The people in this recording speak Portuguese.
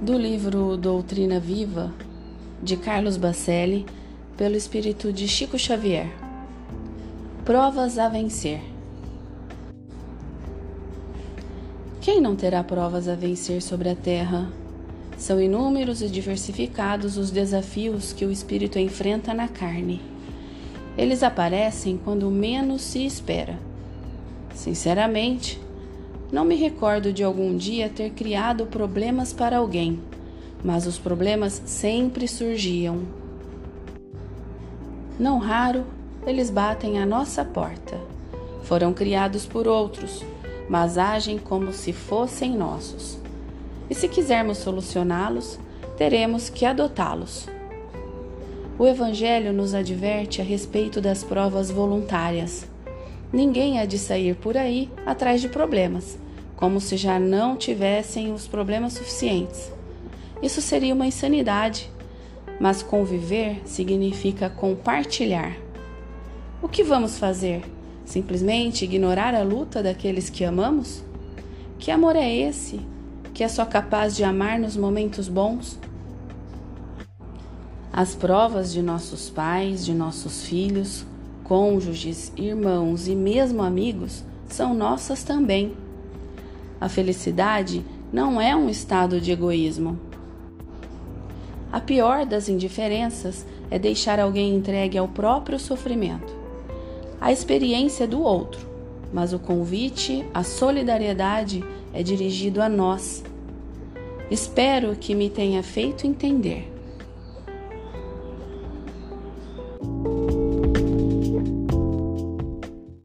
do livro Doutrina Viva, de Carlos Bacelli, pelo espírito de Chico Xavier. Provas a vencer. Quem não terá provas a vencer sobre a terra? São inúmeros e diversificados os desafios que o espírito enfrenta na carne. Eles aparecem quando menos se espera. Sinceramente, não me recordo de algum dia ter criado problemas para alguém, mas os problemas sempre surgiam. Não raro, eles batem à nossa porta. Foram criados por outros, mas agem como se fossem nossos e se quisermos solucioná-los, teremos que adotá-los. O Evangelho nos adverte a respeito das provas voluntárias. Ninguém há de sair por aí atrás de problemas, como se já não tivessem os problemas suficientes. Isso seria uma insanidade, mas conviver significa compartilhar. O que vamos fazer? Simplesmente ignorar a luta daqueles que amamos? Que amor é esse que é só capaz de amar nos momentos bons? As provas de nossos pais, de nossos filhos, cônjuges, irmãos e mesmo amigos são nossas também. A felicidade não é um estado de egoísmo. A pior das indiferenças é deixar alguém entregue ao próprio sofrimento. A experiência é do outro, mas o convite à solidariedade é dirigido a nós. Espero que me tenha feito entender.